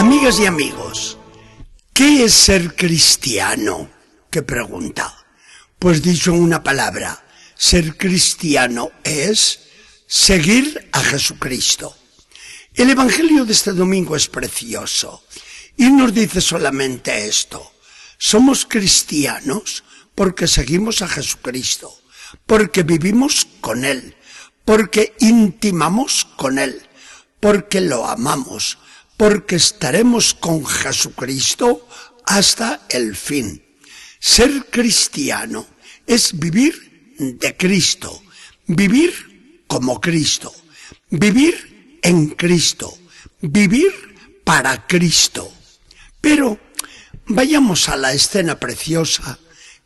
Amigas y amigos, ¿qué es ser cristiano? ¿Qué pregunta? Pues dicho en una palabra, ser cristiano es seguir a Jesucristo. El Evangelio de este domingo es precioso y nos dice solamente esto. Somos cristianos porque seguimos a Jesucristo, porque vivimos con Él, porque intimamos con Él, porque lo amamos, porque estaremos con Jesucristo hasta el fin. Ser cristiano es vivir de Cristo, vivir como Cristo, vivir en Cristo, vivir para Cristo. Pero vayamos a la escena preciosa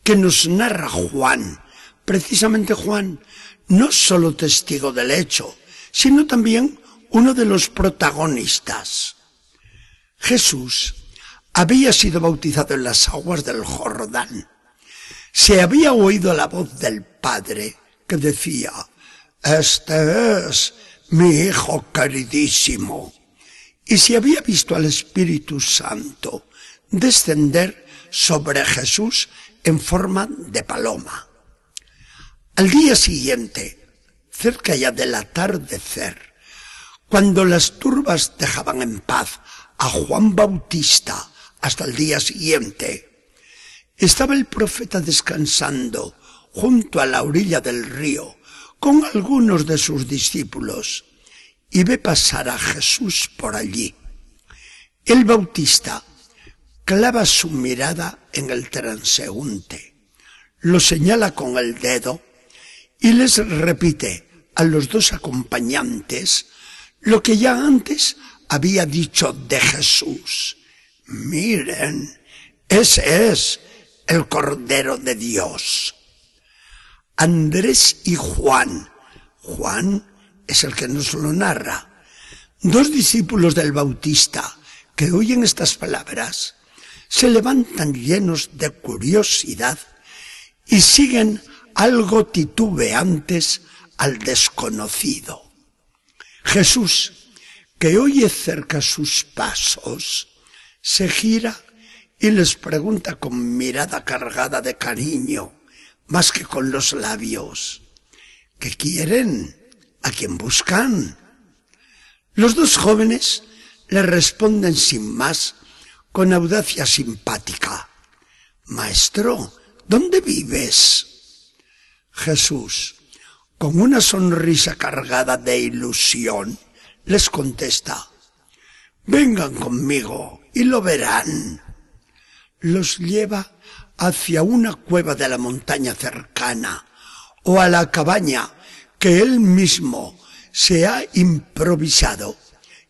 que nos narra Juan. Precisamente Juan, no solo testigo del hecho, sino también uno de los protagonistas. Jesús había sido bautizado en las aguas del Jordán. Se había oído la voz del Padre que decía, Este es mi Hijo queridísimo. Y se había visto al Espíritu Santo descender sobre Jesús en forma de paloma. Al día siguiente, cerca ya del atardecer, cuando las turbas dejaban en paz a Juan Bautista hasta el día siguiente, estaba el profeta descansando junto a la orilla del río con algunos de sus discípulos y ve pasar a Jesús por allí. El Bautista clava su mirada en el transeúnte, lo señala con el dedo y les repite a los dos acompañantes lo que ya antes había dicho de Jesús. Miren, ese es el Cordero de Dios. Andrés y Juan. Juan es el que nos lo narra. Dos discípulos del Bautista que oyen estas palabras se levantan llenos de curiosidad y siguen algo titubeantes al desconocido. Jesús que oye cerca sus pasos, se gira y les pregunta con mirada cargada de cariño, más que con los labios, ¿qué quieren? ¿A quién buscan? Los dos jóvenes le responden sin más, con audacia simpática, Maestro, ¿dónde vives? Jesús, con una sonrisa cargada de ilusión, les contesta, vengan conmigo y lo verán. Los lleva hacia una cueva de la montaña cercana o a la cabaña que él mismo se ha improvisado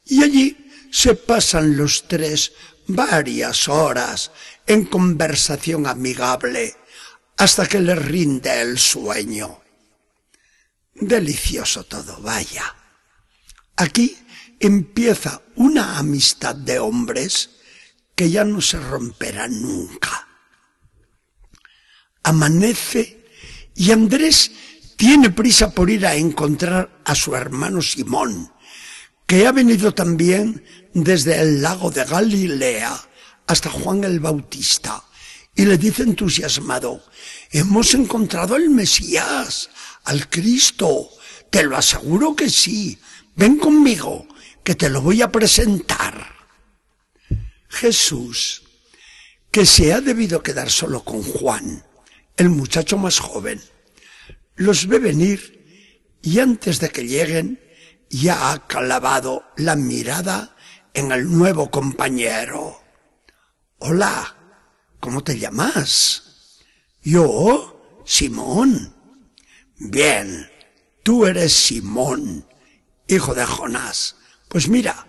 y allí se pasan los tres varias horas en conversación amigable hasta que les rinde el sueño. Delicioso todo, vaya. Aquí empieza una amistad de hombres que ya no se romperá nunca. Amanece y Andrés tiene prisa por ir a encontrar a su hermano Simón, que ha venido también desde el lago de Galilea hasta Juan el Bautista, y le dice entusiasmado, hemos encontrado al Mesías, al Cristo, te lo aseguro que sí, ven conmigo, que te lo voy a presentar. Jesús, que se ha debido quedar solo con Juan, el muchacho más joven, los ve venir y antes de que lleguen ya ha clavado la mirada en el nuevo compañero. Hola, ¿cómo te llamas? Yo, Simón. Bien, tú eres Simón, hijo de Jonás. Pues mira,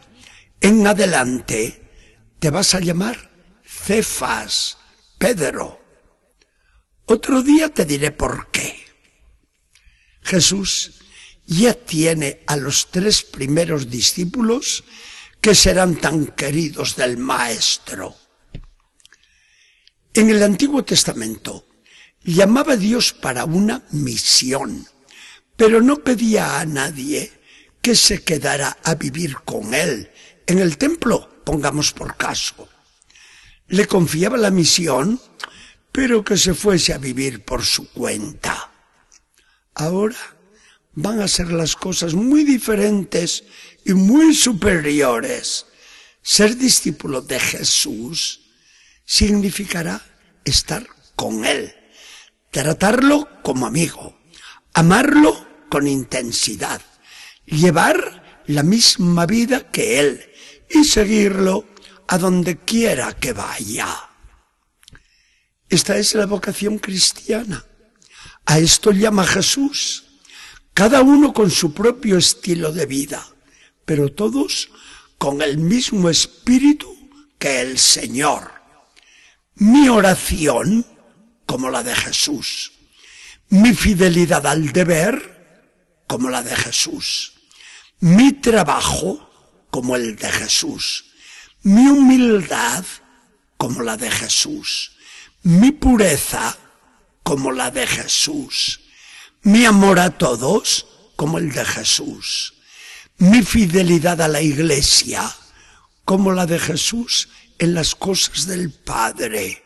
en adelante te vas a llamar Cefas, Pedro. Otro día te diré por qué. Jesús ya tiene a los tres primeros discípulos que serán tan queridos del Maestro. En el Antiguo Testamento llamaba a Dios para una misión, pero no pedía a nadie que se quedara a vivir con él en el templo pongamos por caso. Le confiaba la misión, pero que se fuese a vivir por su cuenta. Ahora van a ser las cosas muy diferentes y muy superiores. Ser discípulo de Jesús significará estar con Él, tratarlo como amigo, amarlo con intensidad, llevar la misma vida que Él y seguirlo a donde quiera que vaya. Esta es la vocación cristiana. A esto llama Jesús. Cada uno con su propio estilo de vida, pero todos con el mismo espíritu que el Señor. Mi oración, como la de Jesús. Mi fidelidad al deber, como la de Jesús. Mi trabajo, como el de Jesús. Mi humildad, como la de Jesús. Mi pureza, como la de Jesús. Mi amor a todos, como el de Jesús. Mi fidelidad a la iglesia, como la de Jesús en las cosas del Padre.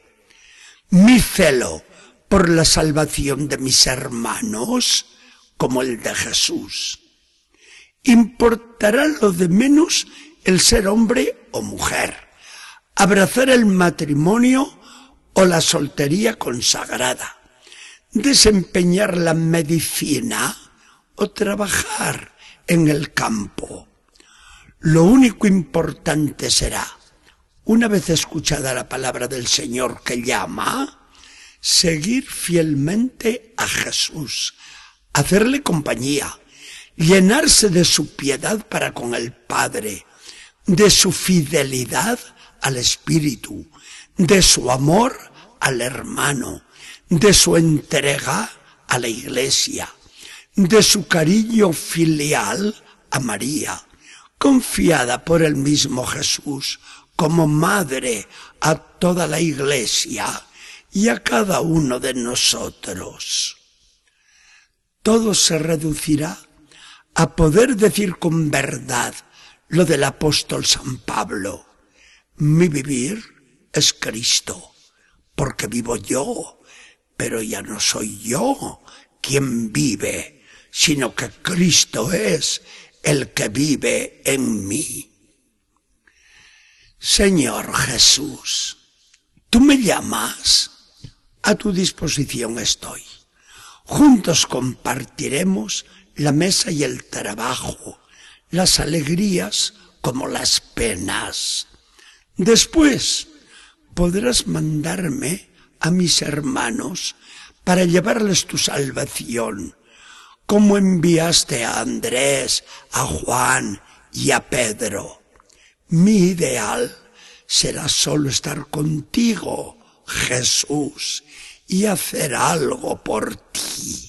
Mi celo por la salvación de mis hermanos, como el de Jesús. Importará lo de menos el ser hombre o mujer, abrazar el matrimonio o la soltería consagrada, desempeñar la medicina o trabajar en el campo. Lo único importante será una vez escuchada la palabra del Señor que llama, seguir fielmente a Jesús, hacerle compañía, llenarse de su piedad para con el Padre, de su fidelidad al Espíritu, de su amor al hermano, de su entrega a la Iglesia, de su cariño filial a María, confiada por el mismo Jesús como madre a toda la iglesia y a cada uno de nosotros. Todo se reducirá a poder decir con verdad lo del apóstol San Pablo. Mi vivir es Cristo, porque vivo yo, pero ya no soy yo quien vive, sino que Cristo es el que vive en mí. Señor Jesús, tú me llamas, a tu disposición estoy. Juntos compartiremos la mesa y el trabajo, las alegrías como las penas. Después podrás mandarme a mis hermanos para llevarles tu salvación, como enviaste a Andrés, a Juan y a Pedro mi ideal será solo estar contigo, Jesús, y hacer algo por ti.